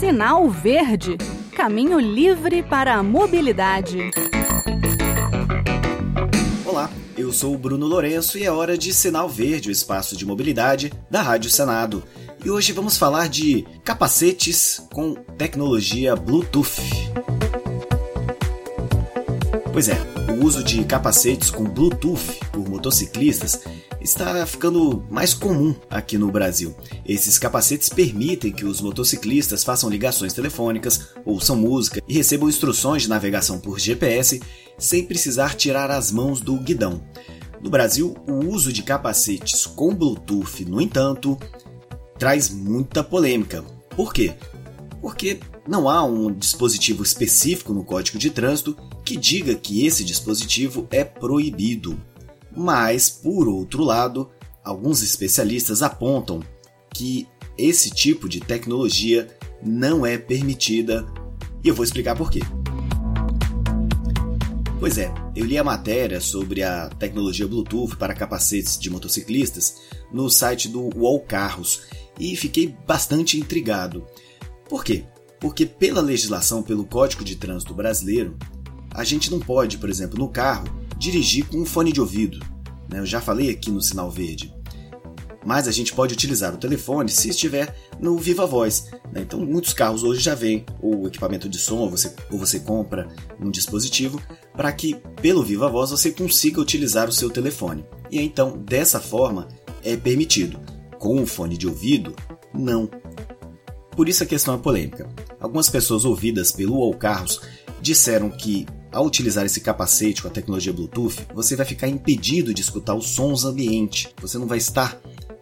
Sinal Verde Caminho livre para a mobilidade. Olá, eu sou o Bruno Lourenço e é hora de Sinal Verde, o espaço de mobilidade da Rádio Senado. E hoje vamos falar de capacetes com tecnologia Bluetooth. Pois é, o uso de capacetes com Bluetooth por motociclistas está ficando mais comum aqui no Brasil. Esses capacetes permitem que os motociclistas façam ligações telefônicas, ouçam música e recebam instruções de navegação por GPS sem precisar tirar as mãos do guidão. No Brasil, o uso de capacetes com Bluetooth, no entanto, traz muita polêmica. Por quê? Porque não há um dispositivo específico no Código de Trânsito que diga que esse dispositivo é proibido. Mas, por outro lado, alguns especialistas apontam que esse tipo de tecnologia não é permitida e eu vou explicar por quê. Pois é, eu li a matéria sobre a tecnologia Bluetooth para capacetes de motociclistas no site do UOL Carros e fiquei bastante intrigado. Por quê? Porque pela legislação, pelo Código de Trânsito Brasileiro, a gente não pode, por exemplo, no carro, dirigir com um fone de ouvido. Né? Eu já falei aqui no sinal verde. Mas a gente pode utilizar o telefone se estiver no Viva Voz. Né? Então, muitos carros hoje já vêm o equipamento de som, ou você, ou você compra um dispositivo para que, pelo Viva Voz, você consiga utilizar o seu telefone. E então, dessa forma, é permitido. Com um fone de ouvido, não. Por isso a questão é polêmica. Algumas pessoas ouvidas pelo All Carros disseram que ao utilizar esse capacete com a tecnologia Bluetooth, você vai ficar impedido de escutar os sons ambiente. Você não vai estar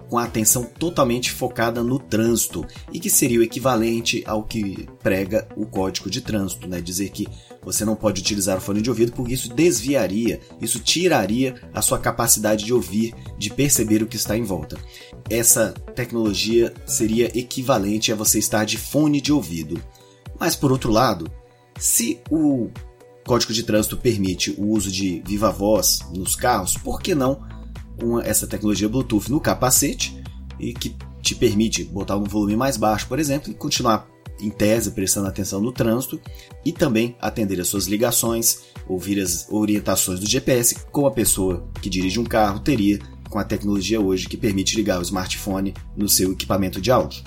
com a atenção totalmente focada no trânsito e que seria o equivalente ao que prega o Código de Trânsito, né? Dizer que você não pode utilizar o fone de ouvido porque isso desviaria, isso tiraria a sua capacidade de ouvir, de perceber o que está em volta. Essa tecnologia seria equivalente a você estar de fone de ouvido. Mas por outro lado, se o Código de Trânsito permite o uso de viva voz nos carros, por que não com essa tecnologia Bluetooth no capacete e que te permite botar um volume mais baixo, por exemplo, e continuar em tese prestando atenção no trânsito e também atender as suas ligações, ouvir as orientações do GPS, como a pessoa que dirige um carro teria com a tecnologia hoje que permite ligar o smartphone no seu equipamento de áudio.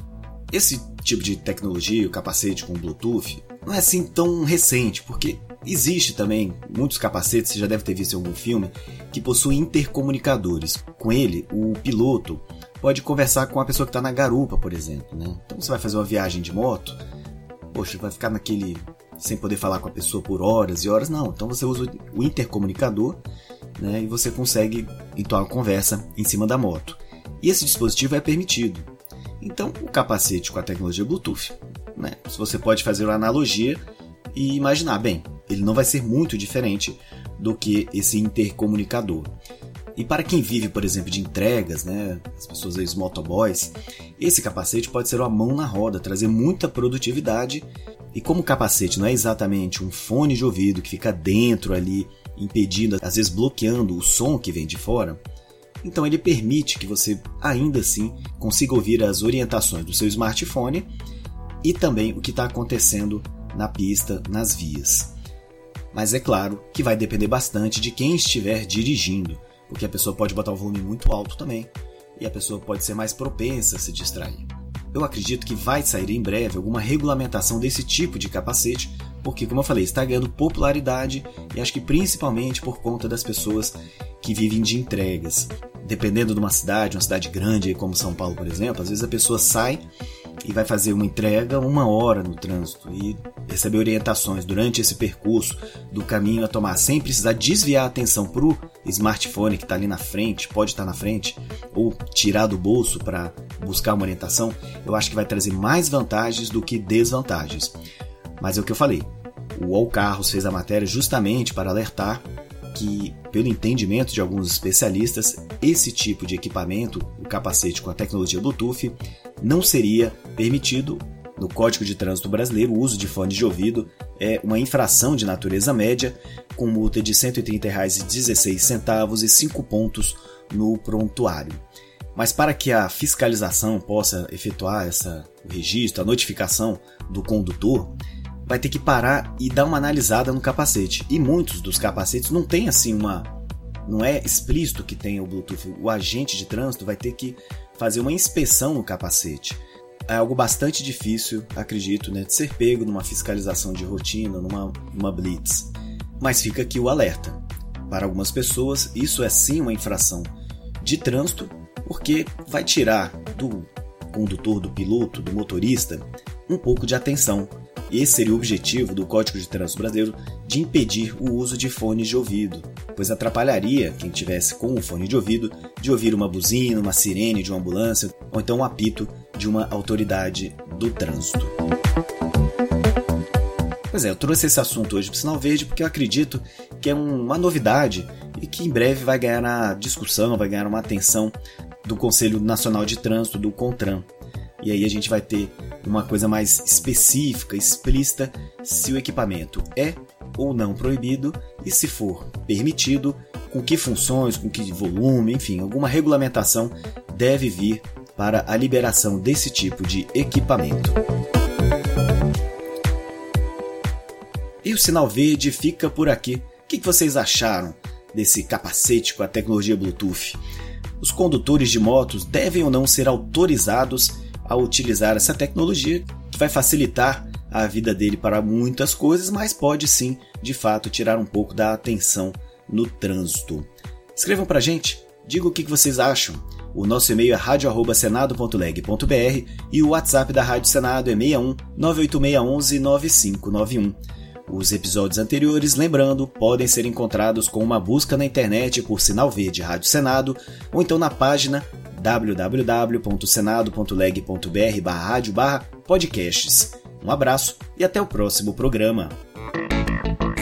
Esse tipo de tecnologia, o capacete com Bluetooth, não é assim tão recente, porque existe também muitos capacetes, você já deve ter visto em algum filme, que possuem intercomunicadores. Com ele, o piloto pode conversar com a pessoa que está na garupa, por exemplo. Né? Então você vai fazer uma viagem de moto, poxa, vai ficar naquele. sem poder falar com a pessoa por horas e horas. Não, então você usa o intercomunicador né, e você consegue entoar uma conversa em cima da moto. E esse dispositivo é permitido. Então, o capacete com a tecnologia Bluetooth né? Se você pode fazer uma analogia e imaginar, bem, ele não vai ser muito diferente do que esse intercomunicador. E para quem vive, por exemplo, de entregas, né, as pessoas os motoboys, esse capacete pode ser uma mão na roda, trazer muita produtividade. E como o capacete não é exatamente um fone de ouvido que fica dentro ali, impedindo, às vezes bloqueando o som que vem de fora, então ele permite que você ainda assim consiga ouvir as orientações do seu smartphone e também o que está acontecendo na pista, nas vias. Mas é claro que vai depender bastante de quem estiver dirigindo, porque a pessoa pode botar o volume muito alto também e a pessoa pode ser mais propensa a se distrair. Eu acredito que vai sair em breve alguma regulamentação desse tipo de capacete, porque, como eu falei, está ganhando popularidade e acho que principalmente por conta das pessoas que vivem de entregas. Dependendo de uma cidade, uma cidade grande como São Paulo, por exemplo, às vezes a pessoa sai e vai fazer uma entrega uma hora no trânsito e receber orientações durante esse percurso do caminho a tomar sem precisar desviar a atenção para o smartphone que está ali na frente, pode estar tá na frente, ou tirar do bolso para buscar uma orientação, eu acho que vai trazer mais vantagens do que desvantagens. Mas é o que eu falei, o All Carros fez a matéria justamente para alertar que, pelo entendimento de alguns especialistas, esse tipo de equipamento, o capacete com a tecnologia Bluetooth, não seria permitido. No Código de Trânsito Brasileiro, o uso de fones de ouvido é uma infração de natureza média, com multa de R$ 130,16 e 5 pontos no prontuário. Mas para que a fiscalização possa efetuar essa, o registro, a notificação do condutor, vai ter que parar e dar uma analisada no capacete. E muitos dos capacetes não tem assim uma. Não é explícito que tem o Bluetooth. O agente de trânsito vai ter que fazer uma inspeção no capacete. É algo bastante difícil, acredito, né, de ser pego numa fiscalização de rotina, numa, numa blitz. Mas fica aqui o alerta. Para algumas pessoas, isso é sim uma infração de trânsito porque vai tirar do condutor, do piloto, do motorista, um pouco de atenção. Esse seria o objetivo do Código de Trânsito Brasileiro de impedir o uso de fones de ouvido, pois atrapalharia quem tivesse com o fone de ouvido de ouvir uma buzina, uma sirene de uma ambulância ou então um apito de uma autoridade do trânsito. Pois é, eu trouxe esse assunto hoje para o Sinal Verde porque eu acredito que é uma novidade e que em breve vai ganhar na discussão, vai ganhar uma atenção do Conselho Nacional de Trânsito, do CONTRAN. E aí a gente vai ter uma coisa mais específica, explícita, se o equipamento é ou não proibido e se for permitido, com que funções, com que volume, enfim, alguma regulamentação deve vir para a liberação desse tipo de equipamento. E o sinal verde fica por aqui. O que vocês acharam desse capacete com a tecnologia Bluetooth? os condutores de motos devem ou não ser autorizados a utilizar essa tecnologia que vai facilitar a vida dele para muitas coisas, mas pode sim, de fato, tirar um pouco da atenção no trânsito. Escrevam para gente, digam o que vocês acham. O nosso e-mail é radio@senado.leg.br e o WhatsApp da Rádio Senado é 61 98611 9591. Os episódios anteriores, lembrando, podem ser encontrados com uma busca na internet por Sinal Verde Rádio Senado ou então na página www.senado.leg.br/radio/podcasts. Um abraço e até o próximo programa.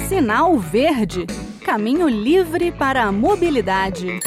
Sinal Verde Caminho livre para a mobilidade.